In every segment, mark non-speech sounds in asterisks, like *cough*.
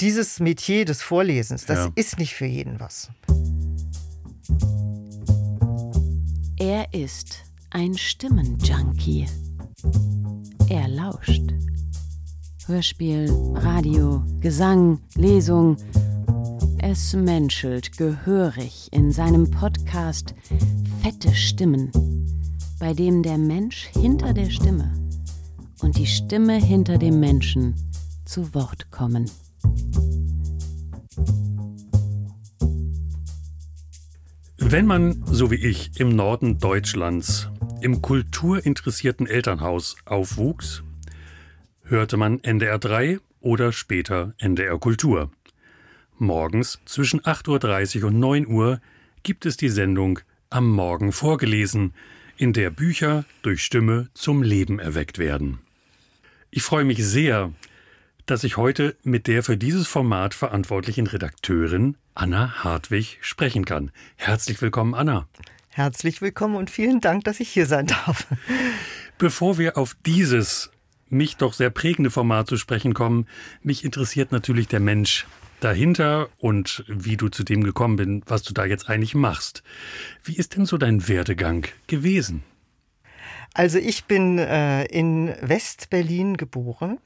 dieses Metier des Vorlesens, das Ja. ist nicht für jeden was. Er ist ein Stimmenjunkie. Er lauscht. Hörspiel, Radio, Gesang, Lesung. Es menschelt gehörig in seinem Podcast Fette Stimmen, bei dem der Mensch hinter der Stimme und die Stimme hinter dem Menschen zu Wort kommen. Wenn man, so wie ich, im Norden Deutschlands im kulturinteressierten Elternhaus aufwuchs, hörte man NDR 3 oder später NDR Kultur. Morgens zwischen 8.30 Uhr und 9 Uhr gibt es die Sendung Am Morgen vorgelesen, in der Bücher durch Stimme zum Leben erweckt werden. Ich freue mich sehr, dass ich heute mit der für dieses Format verantwortlichen Redakteurin Anna Hartwig sprechen kann. Herzlich willkommen, Anna. Herzlich willkommen und vielen Dank, dass ich hier sein darf. Bevor wir auf dieses mich doch sehr prägende Format zu sprechen kommen, mich interessiert natürlich der Mensch dahinter und wie du zu dem gekommen bist, was du da jetzt eigentlich machst. Wie ist denn so dein Werdegang gewesen? Also ich bin äh, in West-Berlin geboren.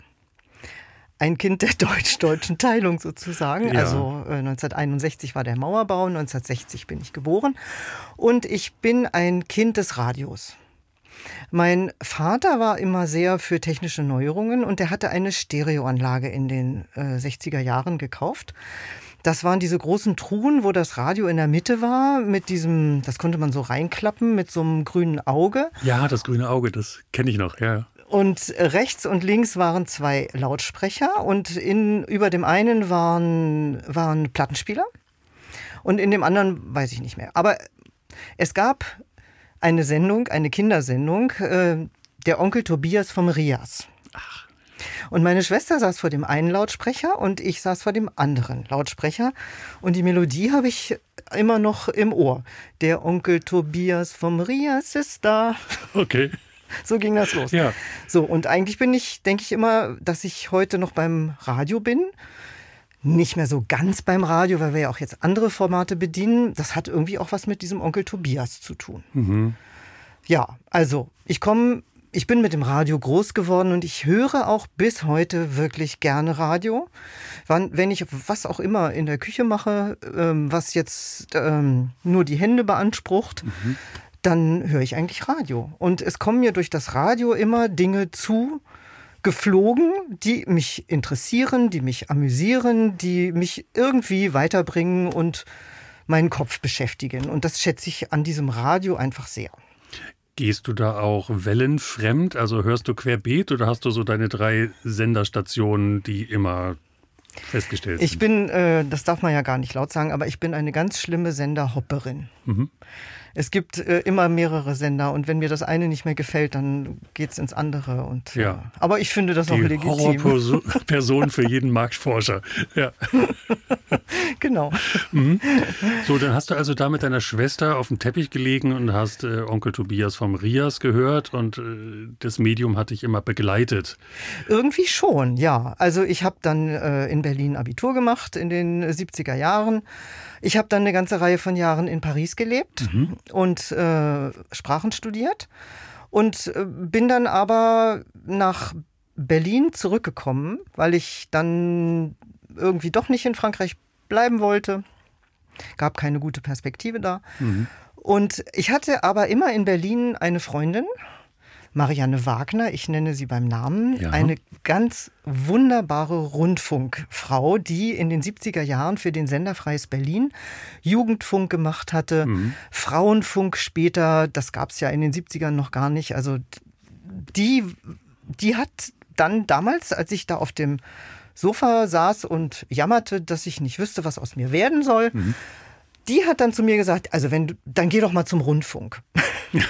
Ein Kind der deutsch-deutschen Teilung sozusagen. Ja. Also äh, 1961 war der Mauerbau, 1960 bin ich geboren. Und ich bin ein Kind des Radios. Mein Vater war immer sehr für technische Neuerungen und er hatte eine Stereoanlage in den äh, 60er Jahren gekauft. Das waren diese großen Truhen, wo das Radio in der Mitte war, mit diesem, das konnte man so reinklappen, mit so einem grünen Auge. Ja, das grüne Auge, das kenne ich noch, ja. Und rechts und links waren zwei Lautsprecher und in, über dem einen waren, waren Plattenspieler und in dem anderen weiß ich nicht mehr. Aber es gab eine Sendung, eine Kindersendung, äh, der Onkel Tobias vom Rias. Und meine Schwester saß vor dem einen Lautsprecher und ich saß vor dem anderen Lautsprecher. Und die Melodie habe ich immer noch im Ohr. Der Onkel Tobias vom Rias ist da. Okay. *laughs* So ging das los. Ja. So, und eigentlich bin ich, denke ich immer, dass ich heute noch beim Radio bin. Nicht mehr so ganz beim Radio, weil wir ja auch jetzt andere Formate bedienen. Das hat irgendwie auch was mit diesem Onkel Tobias zu tun. Ja, also ich komme, ich bin mit dem Radio groß geworden und ich höre auch bis heute wirklich gerne Radio. Wann, wenn ich was auch immer in der Küche mache, ähm, was jetzt ähm, nur die Hände beansprucht, dann höre ich eigentlich Radio. Und es kommen mir durch das Radio immer Dinge zu, geflogen, die mich interessieren, die mich amüsieren, die mich irgendwie weiterbringen und meinen Kopf beschäftigen. Und das schätze ich an diesem Radio einfach sehr. Gehst du da auch wellenfremd? Also hörst du querbeet oder hast du so deine drei Senderstationen, die immer festgestellt sind? Ich bin, äh, das darf man ja gar nicht laut sagen, aber ich bin eine ganz schlimme Senderhopperin. Es gibt äh, immer mehrere Sender und wenn mir das eine nicht mehr gefällt, dann geht's ins andere. Und, Ja. äh, aber ich finde das auch die legitim. Horrorperson *laughs* für jeden Marktforscher. Ja. *laughs* Genau. So, dann hast du also da mit deiner Schwester auf dem Teppich gelegen und hast äh, Onkel Tobias vom Rias gehört und äh, das Medium hat dich immer begleitet. Irgendwie schon, ja. Also ich habe dann äh, in Berlin Abitur gemacht in den 70er Jahren. Ich habe dann eine ganze Reihe von Jahren in Paris gelebt und äh, Sprachen studiert und äh, bin dann aber nach Berlin zurückgekommen, weil ich dann irgendwie doch nicht in Frankreich bleiben wollte. Gab keine gute Perspektive da. Und ich hatte aber immer in Berlin eine Freundin, Marianne Wagner, ich nenne sie beim Namen, Ja. eine ganz wunderbare Rundfunkfrau, die in den 70er Jahren für den Sender Freies Berlin Jugendfunk gemacht hatte, Frauenfunk später, das gab es ja in den 70ern noch gar nicht. Also die, die hat dann damals, als ich da auf dem Sofa saß und jammerte, dass ich nicht wüsste, was aus mir werden soll, die hat dann zu mir gesagt, also wenn du, dann geh doch mal zum Rundfunk. *laughs*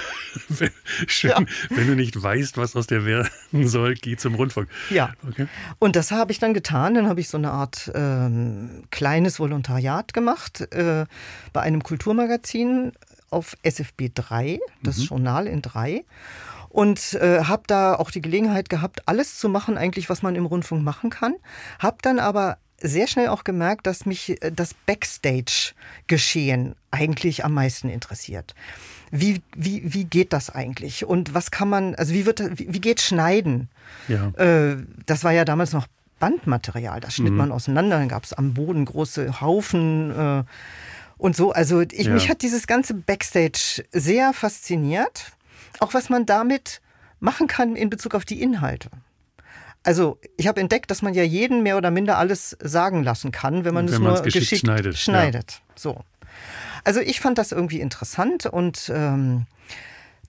Schön, Ja. wenn du nicht weißt, was aus dir werden soll, geh zum Rundfunk. Ja. Okay. Und das habe ich dann getan. Dann habe ich so eine Art ähm, kleines Volontariat gemacht äh, bei einem Kulturmagazin auf SFB 3, das Journal in 3. Und äh, habe da auch die Gelegenheit gehabt, alles zu machen, eigentlich, was man im Rundfunk machen kann. Habe dann aber sehr schnell auch gemerkt, dass mich äh, das Backstage-Geschehen eigentlich am meisten interessiert. Wie, wie, wie geht das eigentlich? Und was kann man, also wie wird, wie, wie geht Schneiden? Ja. Äh, das war ja damals noch Bandmaterial, das schnitt mhm. man auseinander, dann gab es am Boden große Haufen äh, und so. Also ich, ja. mich hat dieses ganze Backstage sehr fasziniert, auch was man damit machen kann in Bezug auf die Inhalte. Also ich habe entdeckt, dass man ja jeden mehr oder minder alles sagen lassen kann, wenn man wenn es nur geschickt, geschickt schneidet. schneidet. Ja. So. Also ich fand das irgendwie interessant und ähm,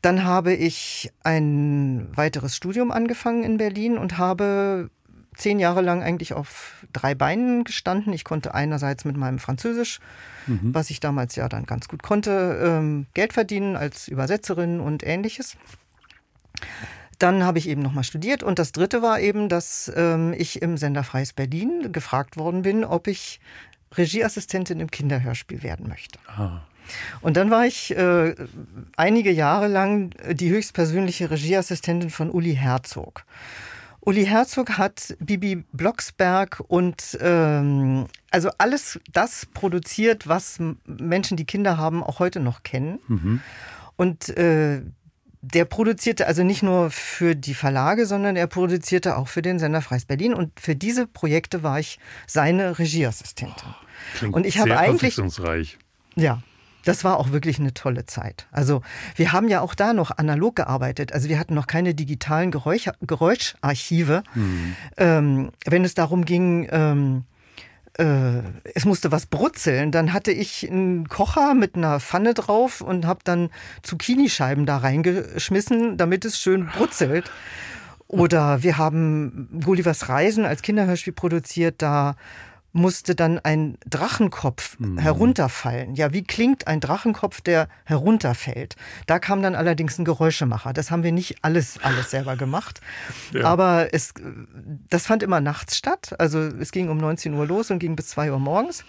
dann habe ich ein weiteres Studium angefangen in Berlin und habe zehn Jahre lang eigentlich auf drei Beinen gestanden. Ich konnte einerseits mit meinem Französisch, mhm. was ich damals ja dann ganz gut konnte, ähm, Geld verdienen als Übersetzerin und ähnliches. Dann habe ich eben nochmal studiert und das dritte war eben, dass ähm, ich im Sender Freies Berlin gefragt worden bin, ob ich Regieassistentin im Kinderhörspiel werden möchte. Ah. Und dann war ich äh, einige Jahre lang die höchstpersönliche Regieassistentin von Uli Herzog. Uli Herzog hat Bibi Blocksberg und ähm, also alles das produziert, was Menschen, die Kinder haben, auch heute noch kennen. Mhm. Und äh, der produzierte also nicht nur für die Verlage, sondern er produzierte auch für den Sender Freies Berlin. Und für diese Projekte war ich seine Regieassistentin. Klingt und ich habe eigentlich ja, das war auch wirklich eine tolle Zeit. Also wir haben ja auch da noch analog gearbeitet. Also wir hatten noch keine digitalen Geräusch, Geräuscharchive. Mhm. Ähm, wenn es darum ging, ähm, äh, es musste was brutzeln. Dann hatte ich einen Kocher mit einer Pfanne drauf und habe dann Zucchinischeiben da reingeschmissen, damit es schön brutzelt. Oder wir haben Gullivers Reisen als Kinderhörspiel produziert. Da musste dann ein Drachenkopf mhm. herunterfallen. Ja, wie klingt ein Drachenkopf, der herunterfällt? Da kam dann allerdings ein Geräuschemacher. Das haben wir nicht alles, alles selber gemacht. *laughs* Ja. Aber es, das fand immer nachts statt. Also es ging um 19 Uhr los und ging bis 2 Uhr morgens.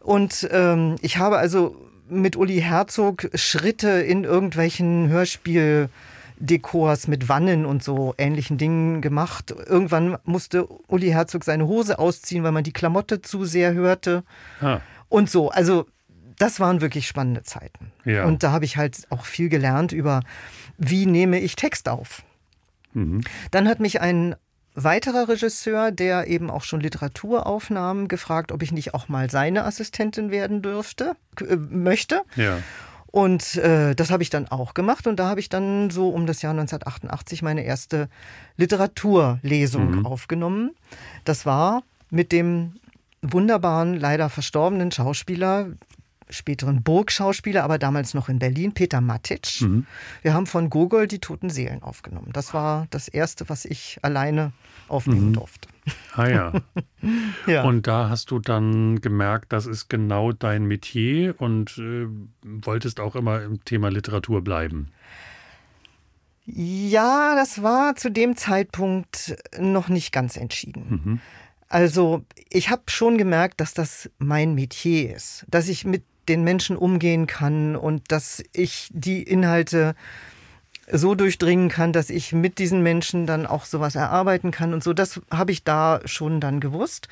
Und ähm, ich habe also mit Uli Herzog Schritte in irgendwelchen Hörspiel Dekors mit Wannen und so ähnlichen Dingen gemacht. Irgendwann musste Uli Herzog seine Hose ausziehen, weil man die Klamotte zu sehr hörte. Ah. Und so. Also das waren wirklich spannende Zeiten. Ja. Und da habe ich halt auch viel gelernt über, wie nehme ich Text auf. Mhm. Dann hat mich ein weiterer Regisseur, der eben auch schon Literaturaufnahmen gefragt, ob ich nicht auch mal seine Assistentin werden dürfte, äh, möchte. Ja. Und äh, das habe ich dann auch gemacht und da habe ich dann so um das Jahr 1988 meine erste Literaturlesung mhm. aufgenommen. Das war mit dem wunderbaren, leider verstorbenen Schauspieler, späteren Burgschauspieler, aber damals noch in Berlin, Peter Matic. Mhm. Wir haben von Gogol die Toten Seelen aufgenommen. Das war das erste, was ich alleine aufnehmen mhm. durfte. Ah ja. *laughs* ja. Und da hast du dann gemerkt, das ist genau dein Metier und äh, wolltest auch immer im Thema Literatur bleiben. Ja, das war zu dem Zeitpunkt noch nicht ganz entschieden. Mhm. Also ich habe schon gemerkt, dass das mein Metier ist, dass ich mit den Menschen umgehen kann und dass ich die Inhalte so durchdringen kann, dass ich mit diesen Menschen dann auch sowas erarbeiten kann und so. Das habe ich da schon dann gewusst.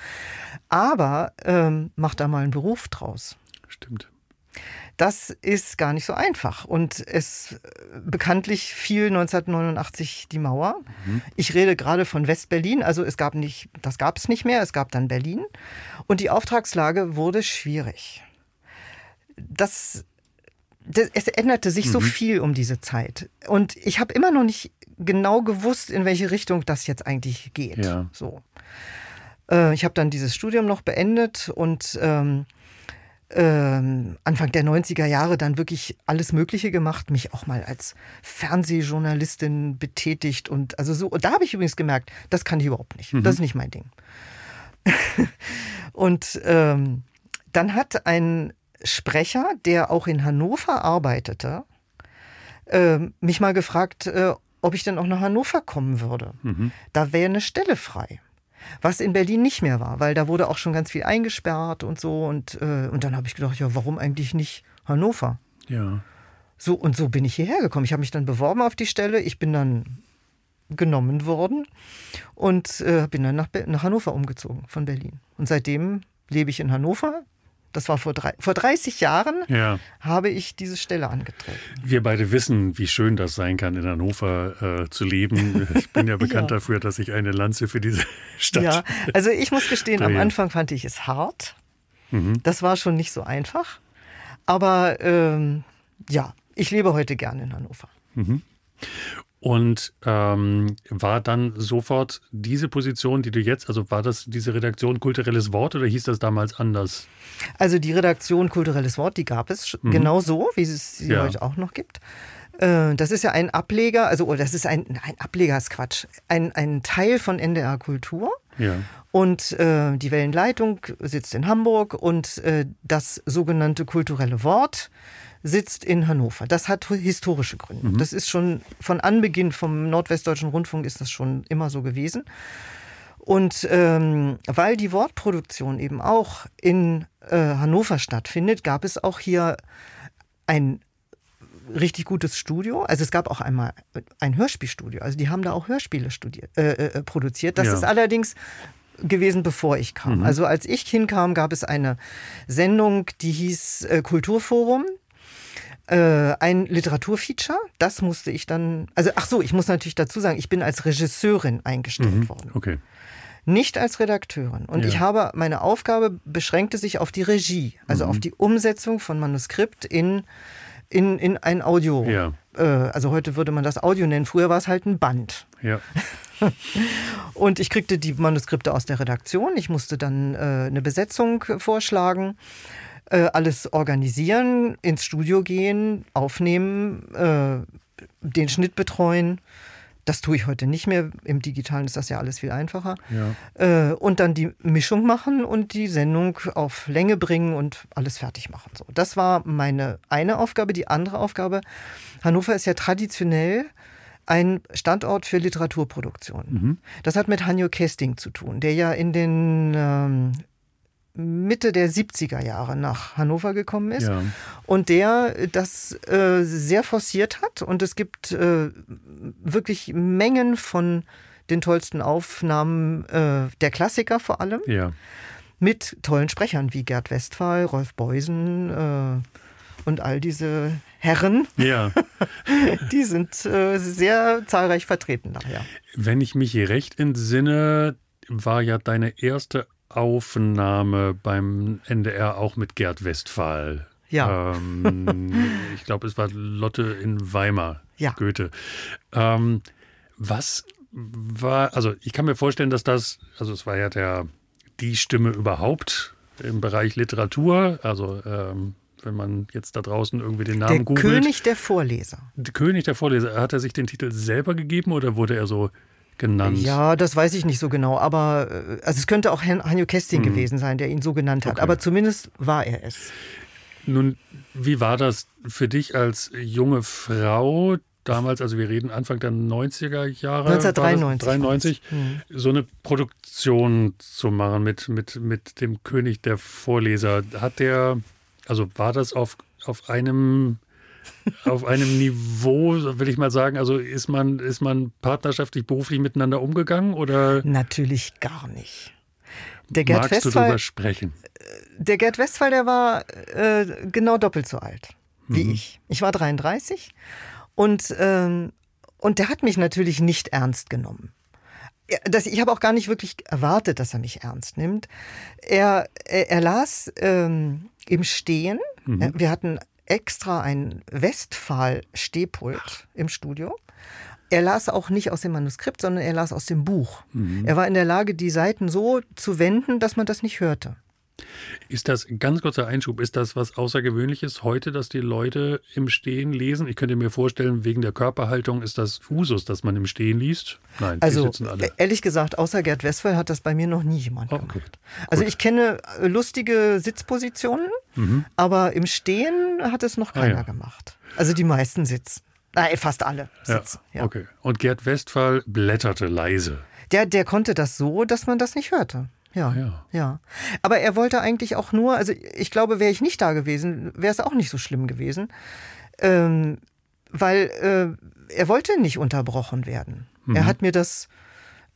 Aber ähm, mach da mal einen Beruf draus. Stimmt. Das ist gar nicht so einfach. Und es äh, bekanntlich fiel 1989 die Mauer. Mhm. Ich rede gerade von West-Berlin. Also es gab nicht, das gab es nicht mehr. Es gab dann Berlin. Und die Auftragslage wurde schwierig. Das es änderte sich mhm. so viel um diese Zeit. Und ich habe immer noch nicht genau gewusst, in welche Richtung das jetzt eigentlich geht. Ja. So. Äh, ich habe dann dieses Studium noch beendet und ähm, ähm, Anfang der 90er Jahre dann wirklich alles Mögliche gemacht, mich auch mal als Fernsehjournalistin betätigt und also so. Und da habe ich übrigens gemerkt, das kann ich überhaupt nicht. Mhm. Das ist nicht mein Ding. *laughs* und ähm, dann hat ein Sprecher, der auch in Hannover arbeitete, äh, mich mal gefragt, äh, ob ich denn auch nach Hannover kommen würde. Mhm. Da wäre eine Stelle frei. Was in Berlin nicht mehr war, weil da wurde auch schon ganz viel eingesperrt und so. Und, äh, und dann habe ich gedacht, ja, warum eigentlich nicht Hannover? Ja. So, und so bin ich hierher gekommen. Ich habe mich dann beworben auf die Stelle. Ich bin dann genommen worden und äh, bin dann nach, nach Hannover umgezogen von Berlin. Und seitdem lebe ich in Hannover, das war vor, drei, vor 30 Jahren, ja. habe ich diese Stelle angetreten. Wir beide wissen, wie schön das sein kann, in Hannover äh, zu leben. *laughs* Ich bin ja bekannt ja. dafür, dass ich eine Lanze für diese *laughs* Stadt. Ja, also ich muss gestehen, am Anfang fand ich es hart. Mhm. Das war schon nicht so einfach. Aber ähm, ja, ich lebe heute gerne in Hannover. Mhm. Und ähm, war dann sofort diese Position, die du jetzt, also war das diese Redaktion kulturelles Wort oder hieß das damals anders? Also die Redaktion kulturelles Wort, die gab es mhm. genau so, wie es sie ja. heute auch noch gibt. Äh, das ist ja ein Ableger, also oh, das ist ein, ein Ableger ist Quatsch, ein, ein Teil von NDR Kultur. Ja. Und äh, die Wellenleitung sitzt in Hamburg und äh, das sogenannte kulturelle Wort sitzt in Hannover. Das hat historische Gründe. Mhm. Das ist schon von Anbeginn vom Nordwestdeutschen Rundfunk ist das schon immer so gewesen. Und ähm, weil die Wortproduktion eben auch in äh, Hannover stattfindet, gab es auch hier ein richtig gutes Studio. Also es gab auch einmal ein Hörspielstudio. Also die haben da auch Hörspiele studiert, äh, äh, produziert. Das ja. ist allerdings gewesen, bevor ich kam. Mhm. Also als ich hinkam, gab es eine Sendung, die hieß äh, Kulturforum. Äh, ein Literaturfeature, das musste ich dann, also ach so, ich muss natürlich dazu sagen, ich bin als Regisseurin eingestellt mhm, worden. Okay. Nicht als Redakteurin. Und ja. ich habe, meine Aufgabe beschränkte sich auf die Regie, also mhm. auf die Umsetzung von Manuskript in, in, in ein Audio. Ja. Äh, also heute würde man das Audio nennen, früher war es halt ein Band. Ja. *laughs* und ich kriegte die Manuskripte aus der Redaktion. Ich musste dann äh, eine Besetzung vorschlagen äh, alles organisieren, ins Studio gehen, aufnehmen, äh, den Schnitt betreuen. Das tue ich heute nicht mehr. Im Digitalen ist das ja alles viel einfacher. Ja. Äh, und dann die Mischung machen und die Sendung auf Länge bringen und alles fertig machen. So, das war meine eine Aufgabe. Die andere Aufgabe, Hannover ist ja traditionell ein Standort für Literaturproduktion. Mhm. Das hat mit Hanjo Kesting zu tun, der ja in den ähm, Mitte der 70er Jahre nach Hannover gekommen ist ja. und der das äh, sehr forciert hat. Und es gibt äh, wirklich Mengen von den tollsten Aufnahmen äh, der Klassiker vor allem. Ja. Mit tollen Sprechern wie Gerd Westphal, Rolf Beusen äh, und all diese Herren. Ja. *laughs* Die sind äh, sehr zahlreich vertreten daher. Wenn ich mich recht entsinne, war ja deine erste Aufnahme beim NDR auch mit Gerd Westphal. Ja. Ähm, *laughs* ich glaube, es war Lotte in Weimar, ja. Goethe. Ähm, was war, also ich kann mir vorstellen, dass das, also es war ja der, die Stimme überhaupt im Bereich Literatur, also ähm, wenn man jetzt da draußen irgendwie den Namen der googelt. König der Vorleser. Der König der Vorleser. Hat er sich den Titel selber gegeben oder wurde er so genannt. Ja, das weiß ich nicht so genau, aber äh, also es könnte auch Hanjo Kesting hm. gewesen sein, der ihn so genannt hat, okay. aber zumindest war er es. Nun, wie war das für dich als junge Frau damals, also wir reden Anfang der 90er Jahre, 1993, 93, mhm. so eine Produktion zu machen mit, mit, mit dem König der Vorleser. Hat der, also war das auf, auf einem auf einem Niveau, will ich mal sagen, also ist man, ist man partnerschaftlich, beruflich miteinander umgegangen oder? Natürlich gar nicht. Der Gerd Magst Westphal, du darüber sprechen? Der Gerd Westphal, der war äh, genau doppelt so alt wie mhm. ich. Ich war 33 und, ähm, und der hat mich natürlich nicht ernst genommen. Das, ich habe auch gar nicht wirklich erwartet, dass er mich ernst nimmt. Er, er, er las ähm, im Stehen. Mhm. Wir hatten extra ein Westphal-Stehpult im Studio. Er las auch nicht aus dem Manuskript, sondern er las aus dem Buch. Mhm. Er war in der Lage, die Seiten so zu wenden, dass man das nicht hörte. Ist das, ganz kurzer Einschub, ist das was Außergewöhnliches heute, dass die Leute im Stehen lesen? Ich könnte mir vorstellen, wegen der Körperhaltung ist das Usus, dass man im Stehen liest? Nein, also, die sitzen alle. Ehrlich gesagt, außer Gerd Westphal hat das bei mir noch nie jemand okay. gemacht. Also Gut. ich kenne äh, lustige Sitzpositionen, mhm. aber im Stehen hat es noch keiner ah, ja. gemacht. Also die meisten sitzen. Nein, fast alle sitzen. Ja, ja. Okay. Und Gerd Westphal blätterte leise. Der, der konnte das so, dass man das nicht hörte. Ja, ja, ja. Aber er wollte eigentlich auch nur, also ich glaube, wäre ich nicht da gewesen, wäre es auch nicht so schlimm gewesen. Ähm, weil äh, er wollte nicht unterbrochen werden. Mhm. Er hat mir das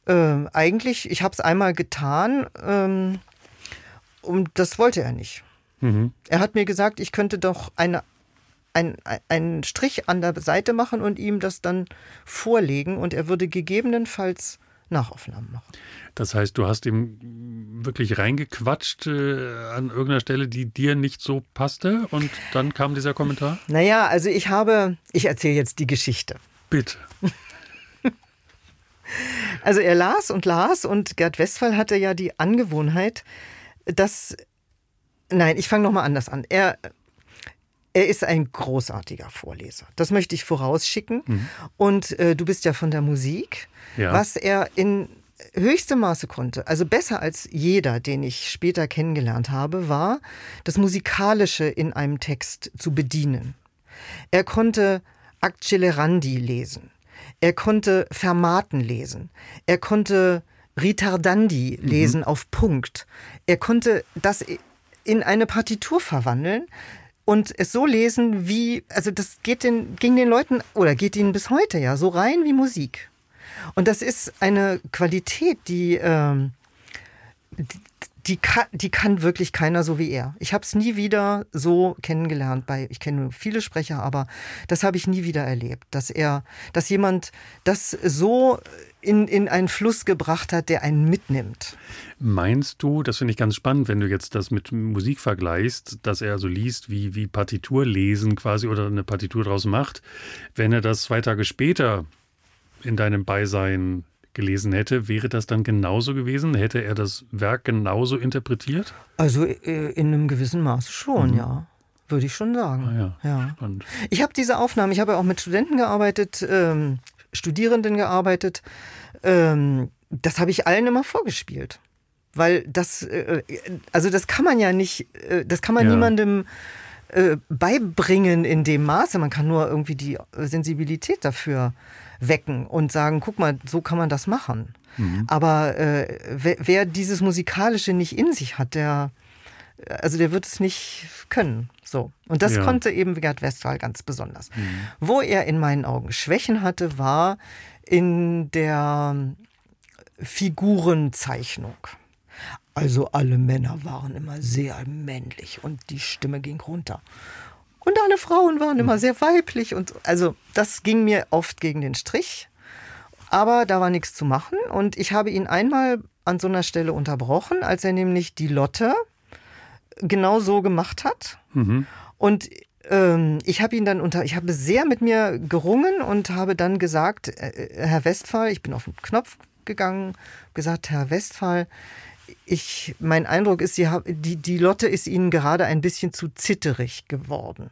äh, eigentlich, ich habe es einmal getan ähm, und das wollte er nicht. Mhm. Er hat mir gesagt, ich könnte doch eine, ein, einen Strich an der Seite machen und ihm das dann vorlegen und er würde gegebenenfalls Nachaufnahmen machen. Das heißt, du hast ihm wirklich reingequatscht äh, an irgendeiner Stelle, die dir nicht so passte und dann kam dieser Kommentar? Naja, also ich habe, ich erzähle jetzt die Geschichte. Bitte. *laughs* Also er las und las und Gerd Westphal hatte ja die Angewohnheit, dass, nein, ich fange nochmal anders an. Er, er ist ein großartiger Vorleser. Das möchte ich vorausschicken. Und äh, du bist ja von der Musik. Ja. Was er in höchstem Maße konnte, also besser als jeder, den ich später kennengelernt habe, war, das Musikalische in einem Text zu bedienen. Er konnte Accelerandi lesen. Er konnte Fermaten lesen. Er konnte Ritardandi lesen auf Punkt. Er konnte das in eine Partitur verwandeln und es so lesen, wie, also das geht den, ging den Leuten oder geht ihnen bis heute ja so rein wie Musik. Und das ist eine Qualität, die, ähm, die, kann, die kann wirklich keiner so wie er. Ich habe es nie wieder so kennengelernt. Bei, ich kenne viele Sprecher, aber das habe ich nie wieder erlebt, dass er, dass jemand das so in, in einen Fluss gebracht hat, der einen mitnimmt. Meinst du, das finde ich ganz spannend, wenn du jetzt das mit Musik vergleichst, dass er so liest, wie, wie Partitur lesen quasi oder eine Partitur draus macht, wenn er das zwei Tage später in deinem Beisein gelesen hätte, wäre das dann genauso gewesen? Hätte er das Werk genauso interpretiert? Also äh, in einem gewissen Maße schon, mhm. ja. Würde ich schon sagen. Ah, ja. ja. Spannend. Ich habe diese Aufnahmen, ich habe ja auch mit Studenten gearbeitet, ähm, Studierenden gearbeitet. Ähm, das habe ich allen immer vorgespielt. Weil das, äh, also das kann man ja nicht, äh, das kann man Ja. niemandem äh, beibringen in dem Maße. Man kann nur irgendwie die Sensibilität dafür wecken und sagen, guck mal, so kann man das machen. Aber äh, wer, wer dieses Musikalische nicht in sich hat, der, also der wird es nicht können. So. Und das Ja. konnte eben Gerd Westphal ganz besonders. Wo er in meinen Augen Schwächen hatte, war in der Figurenzeichnung. Also alle Männer waren immer sehr männlich und die Stimme ging runter. Und alle Frauen waren immer sehr weiblich und also das ging mir oft gegen den Strich. Aber da war nichts zu machen und ich habe ihn einmal an so einer Stelle unterbrochen, als er nämlich die Lotte genau so gemacht hat. Mhm. Und ähm, ich habe ihn dann unter, ich habe sehr mit mir gerungen und habe dann gesagt, äh, Herr Westphal, ich bin auf den Knopf gegangen, gesagt, Herr Westphal, ich, mein Eindruck ist, Sie die, die Lotte ist Ihnen gerade ein bisschen zu zitterig geworden.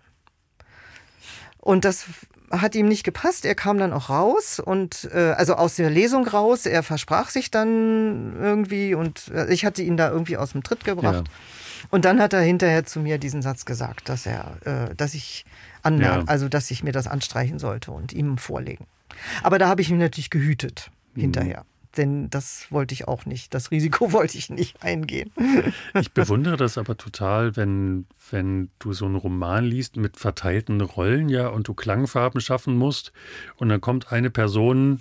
Und das hat ihm nicht gepasst. Er kam dann auch raus und äh, also aus der Lesung raus. Er versprach sich dann irgendwie und äh, ich hatte ihn da irgendwie aus dem Tritt gebracht. Ja. Und dann hat er hinterher zu mir diesen Satz gesagt, dass er, äh, dass ich anmerken, Ja. also dass ich mir das anstreichen sollte und ihm vorlegen. Aber da habe ich mich natürlich gehütet hinterher. Denn das wollte ich auch nicht. Das Risiko *laughs* wollte ich nicht eingehen. *laughs* Ich bewundere das aber total, wenn, wenn du so einen Roman liest mit verteilten Rollen, ja, und du Klangfarben schaffen musst und dann kommt eine Person,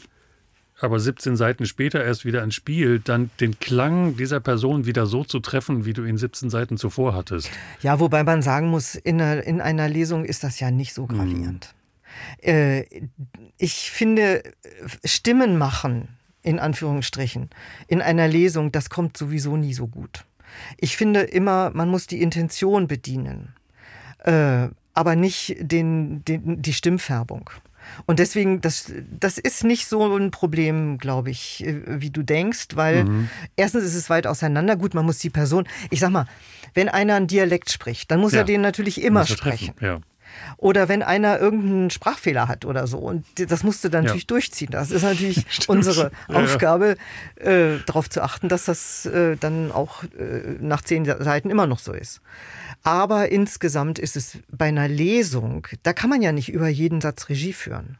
aber 17 Seiten später erst wieder ins Spiel, dann den Klang dieser Person wieder so zu treffen, wie du ihn 17 Seiten zuvor hattest. Ja, wobei man sagen muss, in einer, in einer Lesung ist das ja nicht so gravierend. Äh, ich finde, Stimmen machen, in Anführungsstrichen, in einer Lesung, das kommt sowieso nie so gut. Ich finde immer, man muss die Intention bedienen, äh, aber nicht den, den, die Stimmfärbung. Und deswegen, das, das ist nicht so ein Problem, glaube ich, äh, wie du denkst, weil erstens ist es weit auseinander. Gut, man muss die Person, ich sag mal, wenn einer einen Dialekt spricht, dann muss Ja. er den natürlich immer er sprechen. Ja. Oder wenn einer irgendeinen Sprachfehler hat oder so. Und das musst du dann Ja. natürlich durchziehen. Das ist natürlich *laughs* Stimmt. unsere Ja. Aufgabe, äh, darauf zu achten, dass das äh, dann auch äh, nach zehn Seiten immer noch so ist. Aber insgesamt ist es bei einer Lesung, da kann man ja nicht über jeden Satz Regie führen.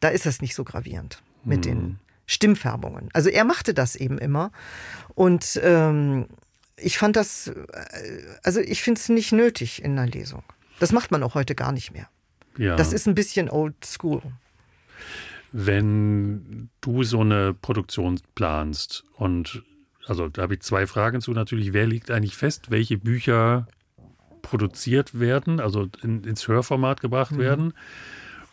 Da ist es nicht so gravierend mit den Stimmfärbungen. Also er machte das eben immer. Und ähm, ich fand das, äh, also ich finde es nicht nötig in einer Lesung. Das macht man auch heute gar nicht mehr. Ja. Das ist ein bisschen old school. Wenn du so eine Produktion planst und also da habe ich zwei Fragen zu natürlich, wer liegt eigentlich fest, welche Bücher produziert werden, also in, ins Hörformat gebracht mhm. werden.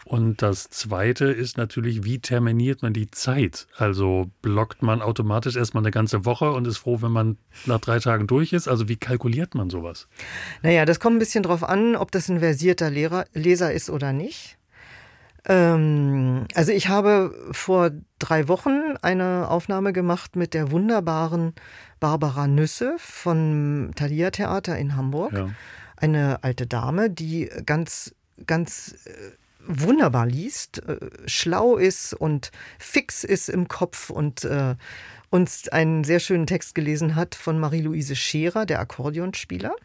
Und das Zweite ist natürlich, wie terminiert man die Zeit? Also blockt man automatisch erstmal eine ganze Woche und ist froh, wenn man nach drei Tagen durch ist? Also wie kalkuliert man sowas? Naja, das kommt ein bisschen drauf an, ob das ein versierter Lehrer, Leser ist oder nicht. Ähm, also ich habe vor drei Wochen eine Aufnahme gemacht mit der wunderbaren Barbara Nüsse vom Thalia Theater in Hamburg. Ja. Eine alte Dame, die ganz, ganz äh, wunderbar liest, äh, schlau ist und fix ist im Kopf und äh, uns einen sehr schönen Text gelesen hat von Marie-Louise Scherer, der Akkordeonspieler.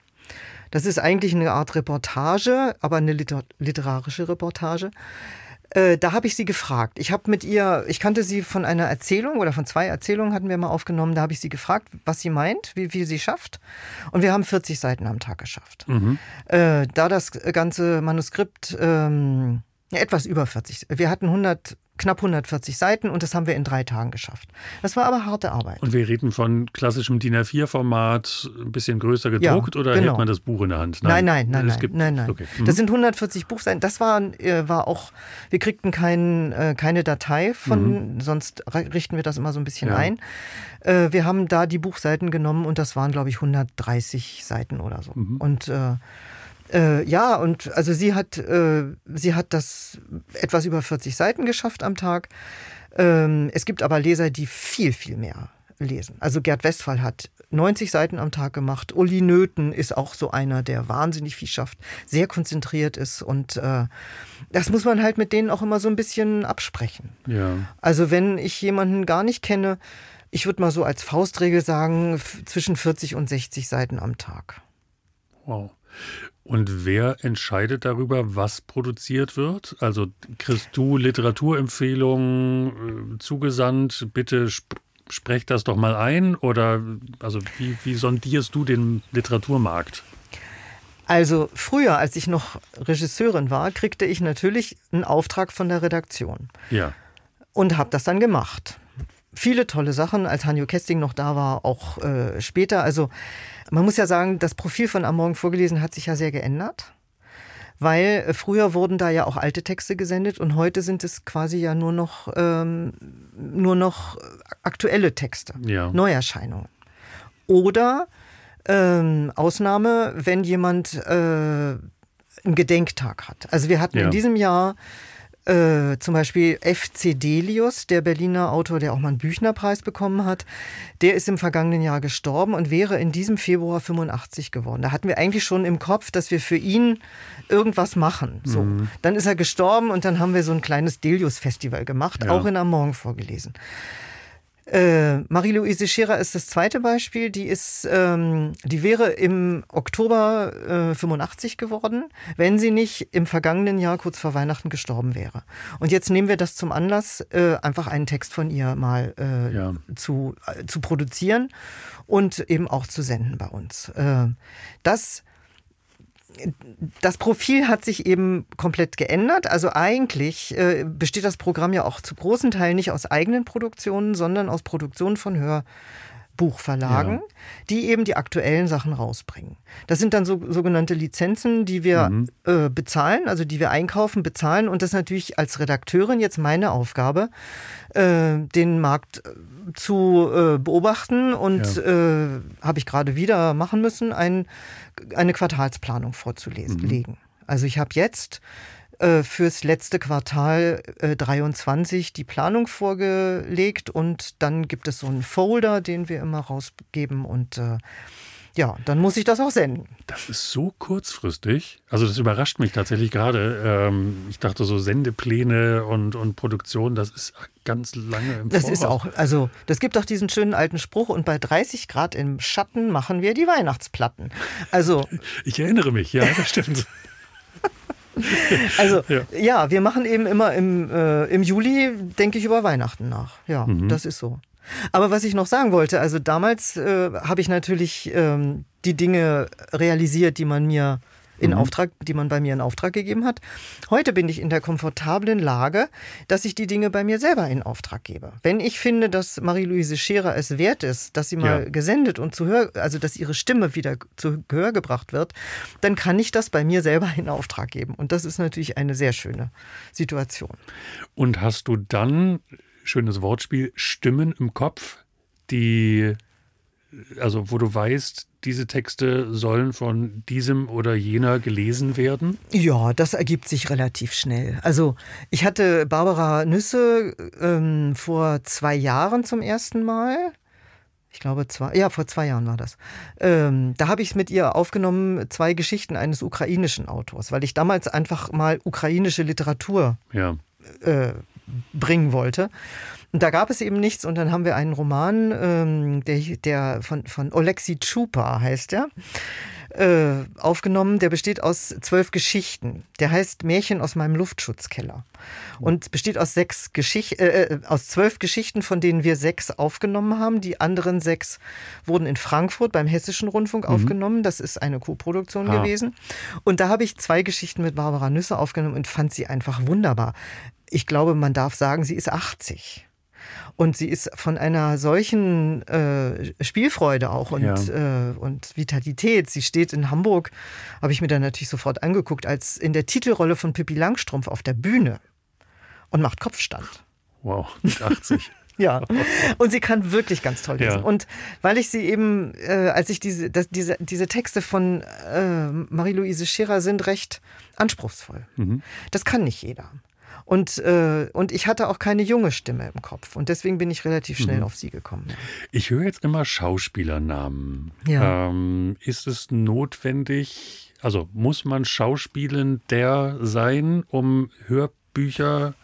Das ist eigentlich eine Art Reportage, aber eine literarische Reportage. Äh, da habe ich sie gefragt. Ich habe mit ihr, ich kannte sie von einer Erzählung oder von zwei Erzählungen hatten wir mal aufgenommen. Da habe ich sie gefragt, was sie meint, wie viel sie schafft. Und wir haben 40 Seiten am Tag geschafft. Mhm. Äh, da das ganze Manuskript ähm, etwas über 40. Wir hatten 100 knapp 140 Seiten und das haben wir in drei Tagen geschafft. Das war aber harte Arbeit. Und wir reden von klassischem DIN A4-Format, ein bisschen größer gedruckt ja, oder genau. hält man das Buch in der Hand? Nein, nein, nein, nein. Gibt, nein, nein. Okay. Mhm. Das sind 140 Buchseiten. Das war, äh, war auch, wir kriegten kein, äh, keine Datei von, mhm. sonst richten wir das immer so ein bisschen ja. ein. Äh, wir haben da die Buchseiten genommen und das waren, glaube ich, 130 Seiten oder so. Mhm. Und äh, ja, und also sie hat, äh, sie hat das etwas über 40 Seiten geschafft am Tag. Ähm, es gibt aber Leser, die viel, viel mehr lesen. Also Gerd Westphal hat 90 Seiten am Tag gemacht. Uli Nöten ist auch so einer, der wahnsinnig viel schafft, sehr konzentriert ist und äh, das muss man halt mit denen auch immer so ein bisschen absprechen. Ja. Also wenn ich jemanden gar nicht kenne, ich würde mal so als Faustregel sagen, zwischen 40 und 60 Seiten am Tag. Wow. Und wer entscheidet darüber, was produziert wird? Also kriegst du Literaturempfehlungen äh, zugesandt? Bitte sp sprecht das doch mal ein. Oder also wie, wie sondierst du den Literaturmarkt? Also früher, als ich noch Regisseurin war, kriegte ich natürlich einen Auftrag von der Redaktion. Ja. Und habe das dann gemacht. Viele tolle Sachen, als Hanjo Kesting noch da war, auch äh, später. Also man muss ja sagen, das Profil von Am Morgen vorgelesen hat sich ja sehr geändert. Weil äh, früher wurden da ja auch alte Texte gesendet und heute sind es quasi ja nur noch, ähm, nur noch aktuelle Texte, ja. Neuerscheinungen. Oder ähm, Ausnahme, wenn jemand äh, einen Gedenktag hat. Also wir hatten ja. in diesem Jahr äh, zum Beispiel F.C. Delius, der Berliner Autor, der auch mal einen Büchnerpreis bekommen hat, der ist im vergangenen Jahr gestorben und wäre in diesem Februar 85 geworden. Da hatten wir eigentlich schon im Kopf, dass wir für ihn irgendwas machen. So. Mhm. Dann ist er gestorben und dann haben wir so ein kleines Delius-Festival gemacht, ja. auch in Am Morgen vorgelesen. Äh, Marie-Louise Scherer ist das zweite Beispiel. Die ist, ähm, die wäre im Oktober äh, 85 geworden, wenn sie nicht im vergangenen Jahr kurz vor Weihnachten gestorben wäre. Und jetzt nehmen wir das zum Anlass, äh, einfach einen Text von ihr mal äh, ja. zu, äh, zu produzieren und eben auch zu senden bei uns. Äh, das das Profil hat sich eben komplett geändert. Also eigentlich äh, besteht das Programm ja auch zu großen Teilen nicht aus eigenen Produktionen, sondern aus Produktionen von Hörbuchverlagen, ja. die eben die aktuellen Sachen rausbringen. Das sind dann so, sogenannte Lizenzen, die wir mhm. äh, bezahlen, also die wir einkaufen, bezahlen. Und das ist natürlich als Redakteurin jetzt meine Aufgabe, äh, den Markt äh, zu äh, beobachten und ja. äh, habe ich gerade wieder machen müssen, ein, eine Quartalsplanung vorzulegen. Mhm. Also ich habe jetzt fürs letzte Quartal äh, 23 die Planung vorgelegt und dann gibt es so einen Folder, den wir immer rausgeben und äh, ja, dann muss ich das auch senden. Das ist so kurzfristig. Also das überrascht mich tatsächlich gerade. Ähm, ich dachte so Sendepläne und, und Produktion, das ist ganz lange im Das Voraus. ist auch, also das gibt auch diesen schönen alten Spruch und bei 30 Grad im Schatten machen wir die Weihnachtsplatten. Also *laughs* ich erinnere mich, ja, das stimmt. *laughs* *laughs* Also ja. ja. wir machen eben immer im, äh, im Juli, denke ich, über Weihnachten nach. Ja, mhm. das ist so. Aber was ich noch sagen wollte, also damals äh, habe ich natürlich ähm, die Dinge realisiert, die man mir in Mhm. Auftrag, die man bei mir in Auftrag gegeben hat. Heute bin ich in der komfortablen Lage, dass ich die Dinge bei mir selber in Auftrag gebe. Wenn ich finde, dass Marie-Louise Scherer es wert ist, dass sie mal Ja. gesendet und zu Hör, also dass ihre Stimme wieder zu Gehör gebracht wird, dann kann ich das bei mir selber in Auftrag geben. Und das ist natürlich eine sehr schöne Situation. Und hast du dann, schönes Wortspiel, Stimmen im Kopf, die, also wo du weißt, diese Texte sollen von diesem oder jener gelesen werden? Ja, das ergibt sich relativ schnell. Also ich hatte Barbara Nüsse ähm, vor zwei Jahren zum ersten Mal. Ich glaube, zwei, ja, vor zwei Jahren war das. Ähm, da habe ich es mit ihr aufgenommen, zwei Geschichten eines ukrainischen Autors, weil ich damals einfach mal ukrainische Literatur Ja. äh, bringen wollte. Und da gab es eben nichts und dann haben wir einen Roman, ähm, der, der von, von Oleksiy Chupa heißt der, äh, aufgenommen. Der besteht aus zwölf Geschichten. Der heißt Märchen aus meinem Luftschutzkeller und besteht aus sechs Geschichten, äh, äh, aus zwölf Geschichten, von denen wir sechs aufgenommen haben. Die anderen sechs wurden in Frankfurt beim Hessischen Rundfunk aufgenommen. Das ist eine Co-Produktion Ah. gewesen. Und da habe ich zwei Geschichten mit Barbara Nüsse aufgenommen und fand sie einfach wunderbar. Ich glaube, man darf sagen, sie ist 80. Und sie ist von einer solchen äh, Spielfreude auch und, äh, und Vitalität. Sie steht in Hamburg, habe ich mir dann natürlich sofort angeguckt, als in der Titelrolle von Pippi Langstrumpf auf der Bühne und macht Kopfstand. Wow, mit 80. *laughs* Ja, und sie kann wirklich ganz toll lesen. Ja. Und weil ich sie eben, äh, als ich diese, das, diese, diese Texte von äh, Marie-Louise Scherer sind recht anspruchsvoll. Das kann nicht jeder. Und, äh, und ich hatte auch keine junge Stimme im Kopf. Und deswegen bin ich relativ schnell auf sie gekommen. Ich höre jetzt immer Schauspielernamen. Ja. Ähm, ist es notwendig, also muss man Schauspielender sein, um Hörbücher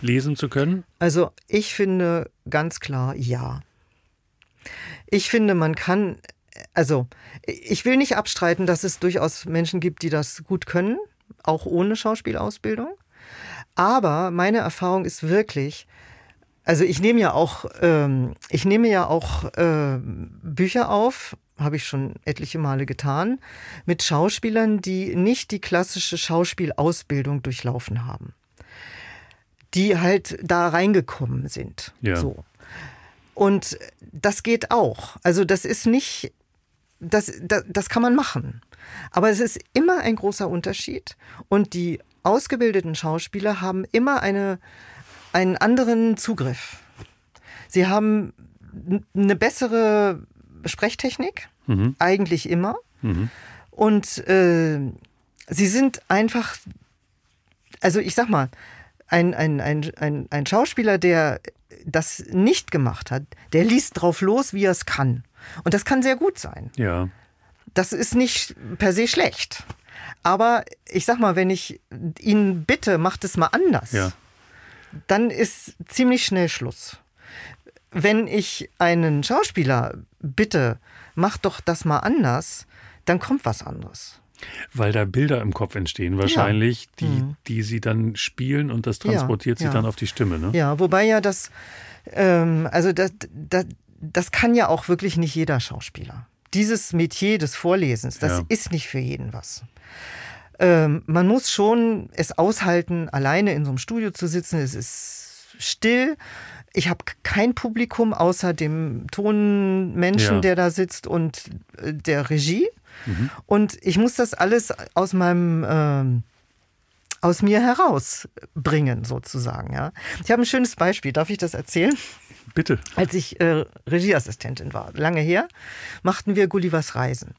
lesen zu können? Also ich finde ganz klar ja. Ich finde, man kann, also ich will nicht abstreiten, dass es durchaus Menschen gibt, die das gut können, auch ohne Schauspielausbildung. Aber meine Erfahrung ist wirklich, also ich nehme ja auch, ähm, ich nehme ja auch ähm, Bücher auf, habe ich schon etliche Male getan, mit Schauspielern, die nicht die klassische Schauspielausbildung durchlaufen haben die halt da reingekommen sind. Ja. So. Und das geht auch. Also das ist nicht, das, das, das kann man machen. Aber es ist immer ein großer Unterschied. Und die ausgebildeten Schauspieler haben immer eine, einen anderen Zugriff. Sie haben eine bessere Sprechtechnik, eigentlich immer. Und äh, sie sind einfach, also ich sag mal, ein, ein, ein, ein, ein Schauspieler, der das nicht gemacht hat, der liest drauf los, wie er es kann. Und das kann sehr gut sein. Ja. Das ist nicht per se schlecht. Aber ich sag mal, wenn ich ihn bitte, macht es mal anders, Ja. dann ist ziemlich schnell Schluss. Wenn ich einen Schauspieler bitte, mach doch das mal anders, dann kommt was anderes. Weil da Bilder im Kopf entstehen, wahrscheinlich, die, die sie dann spielen und das Ja, transportiert sie ja. dann auf die Stimme. Ne? Ja, wobei ja das, ähm, also das, das, das kann ja auch wirklich nicht jeder Schauspieler. Dieses Metier des Vorlesens, das Ja. ist nicht für jeden was. Ähm, man muss schon es aushalten, alleine in so einem Studio zu sitzen. Es ist still. Ich habe kein Publikum außer dem Tonmenschen, Ja. der da sitzt und äh, der Regie. Und ich muss das alles aus meinem ähm, aus mir herausbringen, sozusagen. Ja. Ich habe ein schönes Beispiel. Darf ich das erzählen? Bitte. Als ich äh, Regieassistentin war, lange her, machten wir Gullivers Reisen.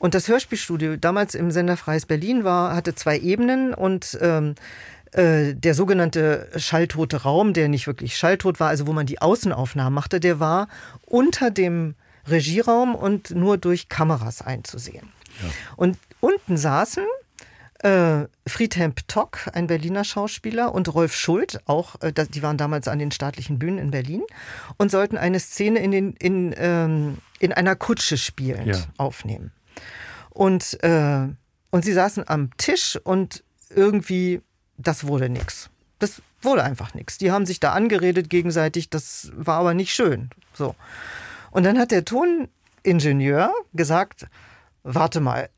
Und das Hörspielstudio damals im Sender Freies Berlin war, hatte zwei Ebenen und ähm, äh, der sogenannte schalltote Raum, der nicht wirklich schalltot war, also wo man die Außenaufnahmen machte, der war unter dem Regieraum und nur durch Kameras einzusehen. Und unten saßen äh, Friedhelm Ptock, ein Berliner Schauspieler, und Rolf Schult, auch, äh, die waren damals an den staatlichen Bühnen in Berlin und sollten eine Szene in, den, in, ähm, in einer Kutsche spielend Ja. aufnehmen. Und, äh, und sie saßen am Tisch und irgendwie, das wurde nix. Das wurde einfach nichts. Die haben sich da angeredet gegenseitig, das war aber nicht schön. So. Und dann hat der Toningenieur gesagt, warte mal,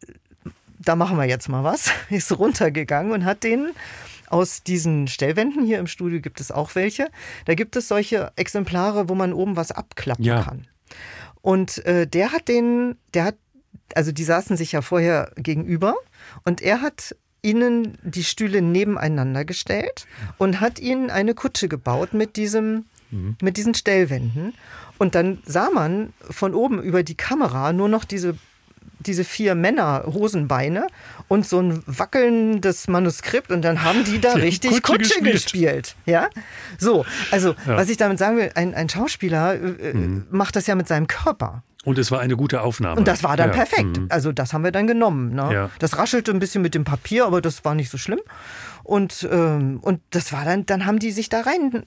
da machen wir jetzt mal was, *laughs* ist runtergegangen und hat den aus diesen Stellwänden, hier im Studio gibt es auch welche, da gibt es solche Exemplare, wo man oben was abklappen ja. kann. Und äh, der hat den, der hat, also die saßen sich ja vorher gegenüber und er hat ihnen die Stühle nebeneinander gestellt und hat ihnen eine Kutsche gebaut mit diesem, mhm. mit diesen Stellwänden. Und dann sah man von oben über die Kamera nur noch diese diese vier Männer Hosenbeine und so ein wackelndes Manuskript und dann haben die da die richtig Kutsche, Kutsche gespielt. gespielt. Ja, so. Also ja. was ich damit sagen will, ein, ein Schauspieler äh, mhm. macht das ja mit seinem Körper. Und es war eine gute Aufnahme. Und das war dann ja. perfekt. Mhm. Also das haben wir dann genommen. Ne? Ja. Das raschelte ein bisschen mit dem Papier, aber das war nicht so schlimm. Und, ähm, und das war dann, dann haben die sich da rein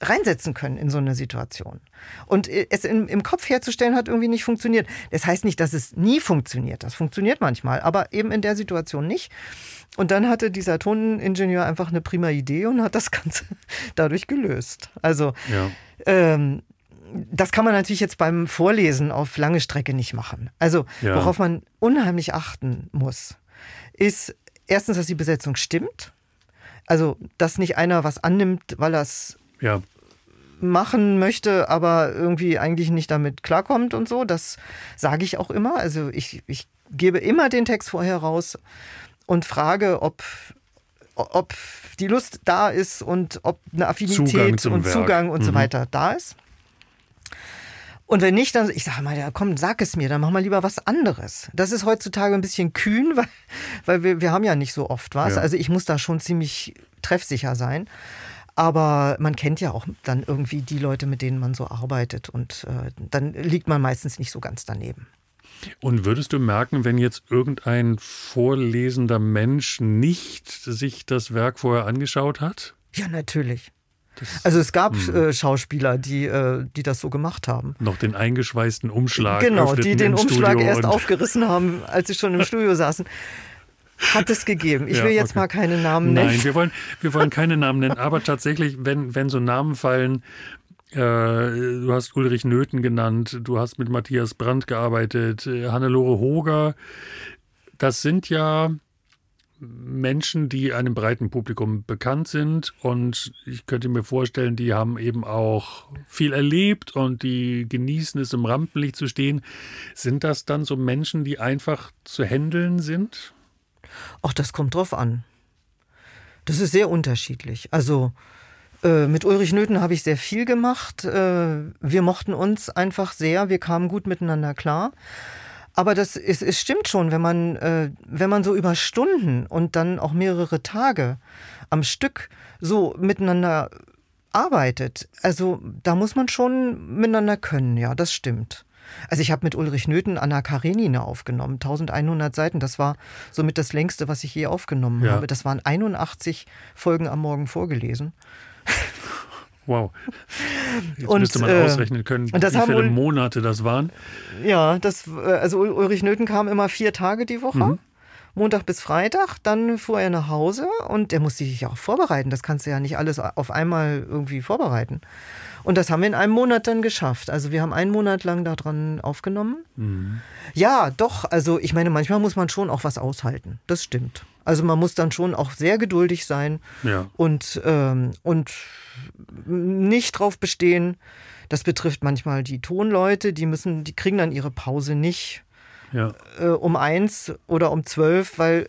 reinsetzen können in so eine Situation. Und es in, im Kopf herzustellen hat irgendwie nicht funktioniert. Das heißt nicht, dass es nie funktioniert. Das funktioniert manchmal, aber eben in der Situation nicht. Und dann hatte dieser Toningenieur einfach eine prima Idee und hat das *laughs* Ganze dadurch gelöst. Also ja. ähm, das kann man natürlich jetzt beim Vorlesen auf lange Strecke nicht machen. Also ja. worauf man unheimlich achten muss, ist erstens, dass die Besetzung stimmt. Also, dass nicht einer was annimmt, weil er es ja. machen möchte, aber irgendwie eigentlich nicht damit klarkommt und so. Das sage ich auch immer. Also ich, ich gebe immer den Text vorher raus und frage, ob, ob die Lust da ist und ob eine Affinität Zugang und Werk. Zugang und mhm. so weiter da ist. Und wenn nicht, dann, ich sage mal, ja, komm, sag es mir, dann mach mal lieber was anderes. Das ist heutzutage ein bisschen kühn, *laughs* weil, weil wir, wir haben ja nicht so oft was. Ja. Also ich muss da schon ziemlich treffsicher sein. Aber man kennt ja auch dann irgendwie die Leute, mit denen man so arbeitet. Und äh, dann liegt man meistens nicht so ganz daneben. Und würdest du merken, wenn jetzt irgendein vorlesender Mensch nicht sich das Werk vorher angeschaut hat? Ja, natürlich. Das, also es gab hm. äh, Schauspieler, die, äh, die das so gemacht haben. Noch den eingeschweißten Umschlag. Genau, die den Umschlag erst aufgerissen haben, als sie schon im *laughs* Studio saßen. Hat es gegeben. Ich will jetzt okay. mal keine Namen nennen. Nein, wir wollen, wir wollen keine Namen nennen. Aber tatsächlich, wenn, wenn so Namen fallen, äh, du hast Ulrich Nöthen genannt, du hast mit Matthias Brandt gearbeitet, äh, Hannelore Hoger. Das sind ja Menschen, die einem breiten Publikum bekannt sind und ich könnte mir vorstellen, die haben eben auch viel erlebt und die genießen es im Rampenlicht zu stehen. Sind das dann so Menschen, die einfach zu handeln sind? Ach, das kommt drauf an. Das ist sehr unterschiedlich. Also äh, mit Ulrich Nöthen habe ich sehr viel gemacht. Äh, wir mochten uns einfach sehr, wir kamen gut miteinander klar. Aber das ist, es stimmt schon, wenn man, äh, wenn man so über Stunden und dann auch mehrere Tage am Stück so miteinander arbeitet, also da muss man schon miteinander können, ja, das stimmt. Also ich habe mit Ulrich Nöthen Anna Karenina aufgenommen, 1100 Seiten. Das war somit das längste, was ich je aufgenommen ja. habe. Das waren 81 Folgen am Morgen vorgelesen. Wow. *laughs* Jetzt und, müsste man äh, ausrechnen können, wie viele Monate das waren. Ja, das, äh, also Ulrich Nöthen kam immer vier Tage die Woche. Mhm. Montag bis Freitag, dann fuhr er nach Hause und der musste sich auch vorbereiten. Das kannst du ja nicht alles auf einmal irgendwie vorbereiten. Und das haben wir in einem Monat dann geschafft. Also wir haben einen Monat lang daran aufgenommen. Mhm. Ja, doch. Also ich meine, manchmal muss man schon auch was aushalten. Das stimmt. Also man muss dann schon auch sehr geduldig sein ja. und, ähm, und nicht drauf bestehen. Das betrifft manchmal die Tonleute, die müssen, die kriegen dann ihre Pause nicht ja. äh, um eins oder um zwölf, weil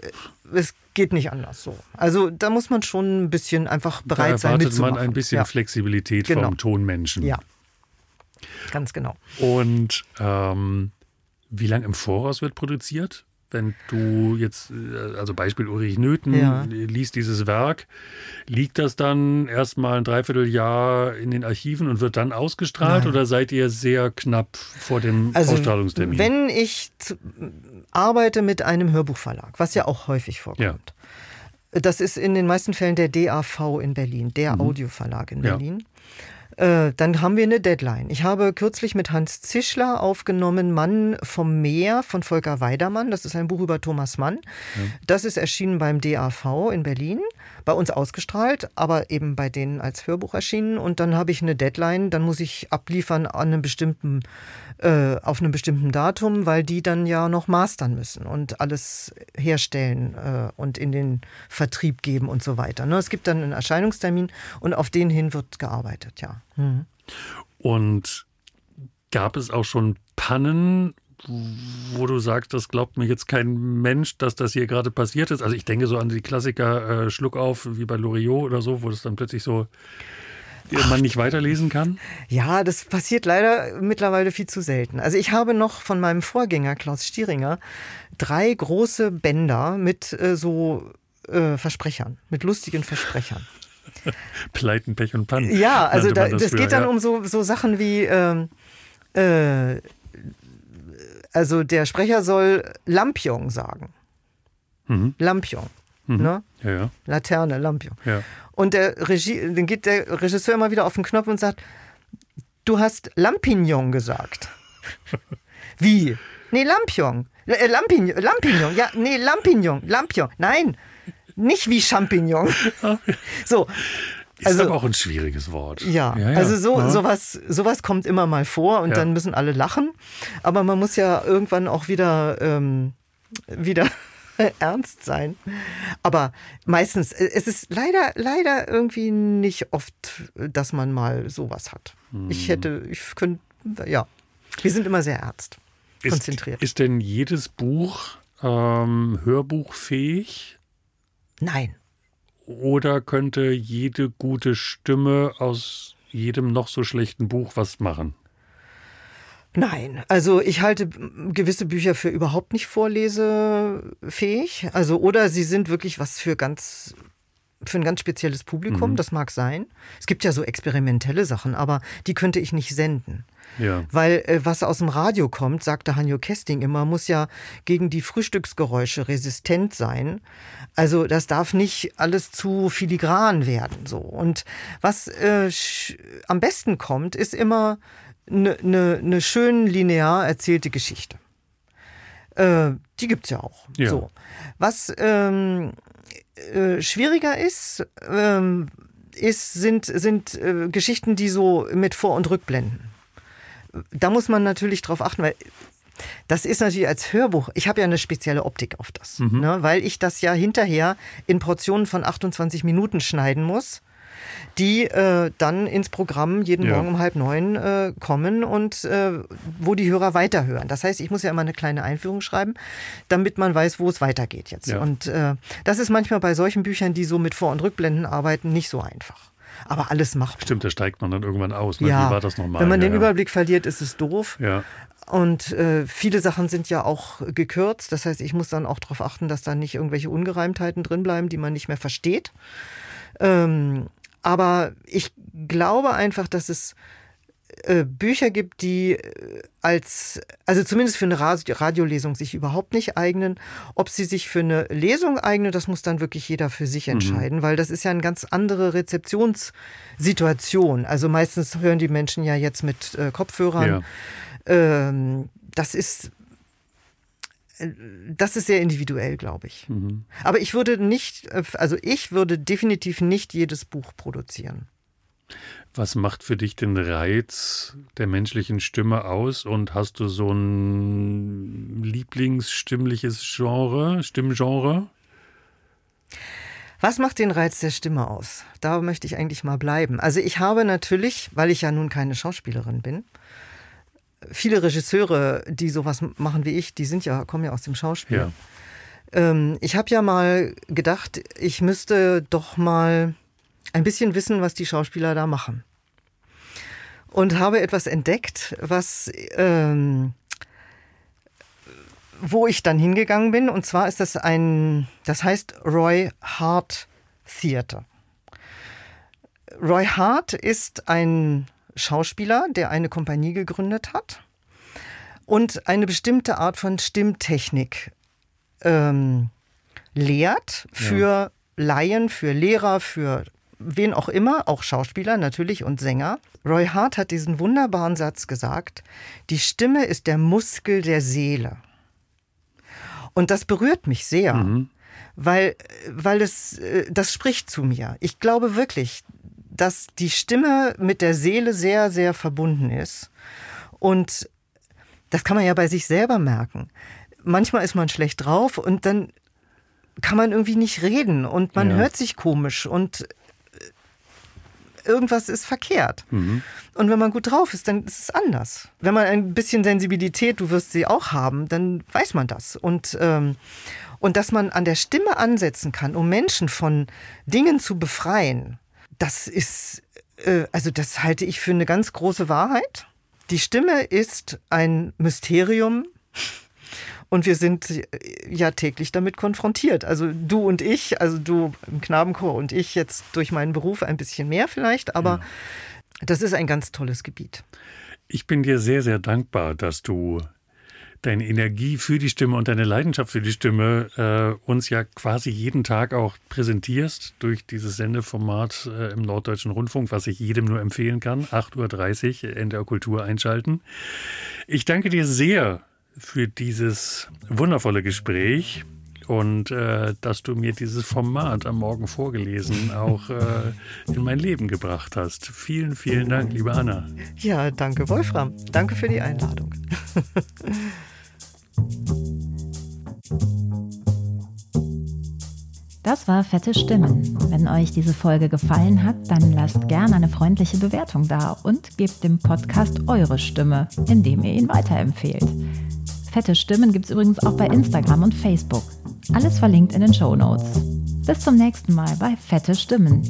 es geht nicht anders so. Also da muss man schon ein bisschen einfach bereit da sein mitzumachen. man ein bisschen ja. Flexibilität genau. vom Tonmenschen. Ja, ganz genau. Und ähm, wie lange im Voraus wird produziert? Wenn du jetzt, äh, also Beispiel Ulrich Nöthen, ja. liest dieses Werk, liegt das dann erstmal ein Dreivierteljahr in den Archiven und wird dann ausgestrahlt Nein. oder seid ihr sehr knapp vor dem also, Ausstrahlungstermin? Wenn ich arbeite mit einem Hörbuchverlag, was ja auch häufig vorkommt. Ja. Das ist in den meisten Fällen der DAV in Berlin, der mhm. Audioverlag in Berlin. Äh, dann haben wir eine Deadline. Ich habe kürzlich mit Hans Zischler aufgenommen Mann vom Meer von Volker Weidermann. Das ist ein Buch über Thomas Mann. Ja. Das ist erschienen beim DAV in Berlin, bei uns ausgestrahlt, aber eben bei denen als Hörbuch erschienen. Und dann habe ich eine Deadline, dann muss ich abliefern an einem bestimmten, äh, auf einem bestimmten Datum, weil die dann ja noch mastern müssen und alles herstellen äh, und in den Vertrieb geben und so weiter. Ne? Es gibt dann einen Erscheinungstermin und auf den hin wird gearbeitet, ja. Mhm. Und gab es auch schon Pannen, wo du sagst, das glaubt mir jetzt kein Mensch, dass das hier gerade passiert ist? Also ich denke so an die Klassiker äh, Schluck auf, wie bei Loriot oder so, wo das dann plötzlich so man nicht weiterlesen kann? Ja, das passiert leider mittlerweile viel zu selten. Also ich habe noch von meinem Vorgänger Klaus Stieringer drei große Bänder mit äh, so äh, Versprechern, mit lustigen Versprechern. *laughs* Pleiten, Pech und Pannen. Ja, also da, das, das geht dann ja. um so, so Sachen wie, ähm, äh, also der Sprecher soll Lampion sagen. Mhm. Lampion. Mhm. Ne? Ja, ja. Laterne, Lampion. Ja. Und der Regie, dann geht der Regisseur immer wieder auf den Knopf und sagt, du hast Lampignon gesagt. *laughs* Wie? Nee, Lampion. Äh, Lampignon, Lampignon, ja, nee, Lampignon, Lampion. Nein, nicht wie Champignon. *laughs* so. Ist also, aber auch ein schwieriges Wort. Ja, ja, ja. also so, ja. sowas, sowas kommt immer mal vor und dann müssen alle lachen. Aber man muss ja irgendwann auch wieder, ähm, wieder *laughs* ernst sein. Aber meistens, äh, es ist leider, leider irgendwie nicht oft, dass man mal sowas hat. Hm. Ich hätte, ich könnte, ja, wir sind immer sehr ernst. Konzentriert. Ist, ist denn jedes Buch ähm, hörbuchfähig? Nein. Oder könnte jede gute Stimme aus jedem noch so schlechten Buch was machen? Nein, also ich halte gewisse Bücher für überhaupt nicht vorlesefähig. Also oder sie sind wirklich was für ganz für ein ganz spezielles Publikum, mhm. das mag sein. Es gibt ja so experimentelle Sachen, aber die könnte ich nicht senden. Ja. Weil äh, was aus dem Radio kommt, sagte Hanjo Kesting immer, muss ja gegen die Frühstücksgeräusche resistent sein. Also das darf nicht alles zu filigran werden. So. Und was äh, am besten kommt, ist immer eine ne, ne schön linear erzählte Geschichte. Äh, die gibt es ja auch. Ja. So. Was ähm, äh, schwieriger ist, ähm, ist, sind, sind äh, Geschichten, die so mit Vor- und Rückblenden. Da muss man natürlich drauf achten, weil das ist natürlich als Hörbuch, ich habe ja eine spezielle Optik auf das, mhm. ne, weil ich das ja hinterher in Portionen von 28 Minuten schneiden muss die äh, dann ins Programm jeden ja. Morgen um halb neun äh, kommen und äh, wo die Hörer weiterhören. Das heißt, ich muss ja immer eine kleine Einführung schreiben, damit man weiß, wo es weitergeht jetzt. Ja. Und äh, das ist manchmal bei solchen Büchern, die so mit Vor- und Rückblenden arbeiten, nicht so einfach. Aber alles macht. Stimmt, da steigt man dann irgendwann aus. Ne? Ja, Wie war das nochmal? Wenn man ja, den Überblick verliert, ist es doof. Ja. Und äh, viele Sachen sind ja auch gekürzt. Das heißt, ich muss dann auch darauf achten, dass da nicht irgendwelche Ungereimtheiten drin bleiben, die man nicht mehr versteht. Ähm, aber ich glaube einfach, dass es äh, Bücher gibt, die äh, als, also zumindest für eine Radiolesung sich überhaupt nicht eignen. Ob sie sich für eine Lesung eignen, das muss dann wirklich jeder für sich mhm. entscheiden, mhm. weil das ist ja eine ganz andere Rezeptionssituation. Also meistens hören die Menschen ja jetzt mit äh, Kopfhörern. Ja. Ähm, das ist das ist sehr individuell, glaube ich. Mhm. Aber ich würde nicht, also ich würde definitiv nicht jedes Buch produzieren. Was macht für dich den Reiz der menschlichen Stimme aus? Und hast du so ein lieblingsstimmliches Genre, Stimmgenre? Was macht den Reiz der Stimme aus? Da möchte ich eigentlich mal bleiben. Also ich habe natürlich, weil ich ja nun keine Schauspielerin bin, viele Regisseure, die sowas machen wie ich, die sind ja, kommen ja aus dem Schauspiel. Ja. Ähm, ich habe ja mal gedacht, ich müsste doch mal ein bisschen wissen, was die Schauspieler da machen. Und habe etwas entdeckt, was ähm, wo ich dann hingegangen bin. Und zwar ist das ein, das heißt Roy Hart Theater. Roy Hart ist ein Schauspieler, der eine Kompanie gegründet hat und eine bestimmte Art von Stimmtechnik ähm, lehrt für ja. Laien, für Lehrer, für wen auch immer, auch Schauspieler natürlich und Sänger. Roy Hart hat diesen wunderbaren Satz gesagt, die Stimme ist der Muskel der Seele. Und das berührt mich sehr, mhm. weil, weil es, äh, das spricht zu mir. Ich glaube wirklich, dass die Stimme mit der Seele sehr, sehr verbunden ist. Und das kann man ja bei sich selber merken. Manchmal ist man schlecht drauf und dann kann man irgendwie nicht reden und man ja. hört sich komisch und irgendwas ist verkehrt. Mhm. Und wenn man gut drauf ist, dann ist es anders. Wenn man ein bisschen Sensibilität, du wirst sie auch haben, dann weiß man das. Und, ähm, und dass man an der Stimme ansetzen kann, um Menschen von Dingen zu befreien, das ist, äh, also das halte ich für eine ganz große Wahrheit. Die Stimme ist ein Mysterium. Und wir sind äh, ja täglich damit konfrontiert. Also du und ich, also du im Knabenchor und ich jetzt durch meinen Beruf ein bisschen mehr vielleicht, aber ja. das ist ein ganz tolles Gebiet. Ich bin dir sehr, sehr dankbar, dass du deine Energie für die Stimme und deine Leidenschaft für die Stimme äh, uns ja quasi jeden Tag auch präsentierst durch dieses Sendeformat äh, im Norddeutschen Rundfunk, was ich jedem nur empfehlen kann. 8.30 Uhr NDR Kultur einschalten. Ich danke dir sehr für dieses wundervolle Gespräch und äh, dass du mir dieses Format am Morgen vorgelesen *laughs* auch äh, in mein Leben gebracht hast. Vielen, vielen Dank, liebe Anna. Ja, danke, Wolfram. Danke für die Einladung. *laughs* Das war Fette Stimmen. Wenn euch diese Folge gefallen hat, dann lasst gerne eine freundliche Bewertung da und gebt dem Podcast eure Stimme, indem ihr ihn weiterempfehlt. Fette Stimmen gibt es übrigens auch bei Instagram und Facebook. Alles verlinkt in den Show Notes. Bis zum nächsten Mal bei Fette Stimmen.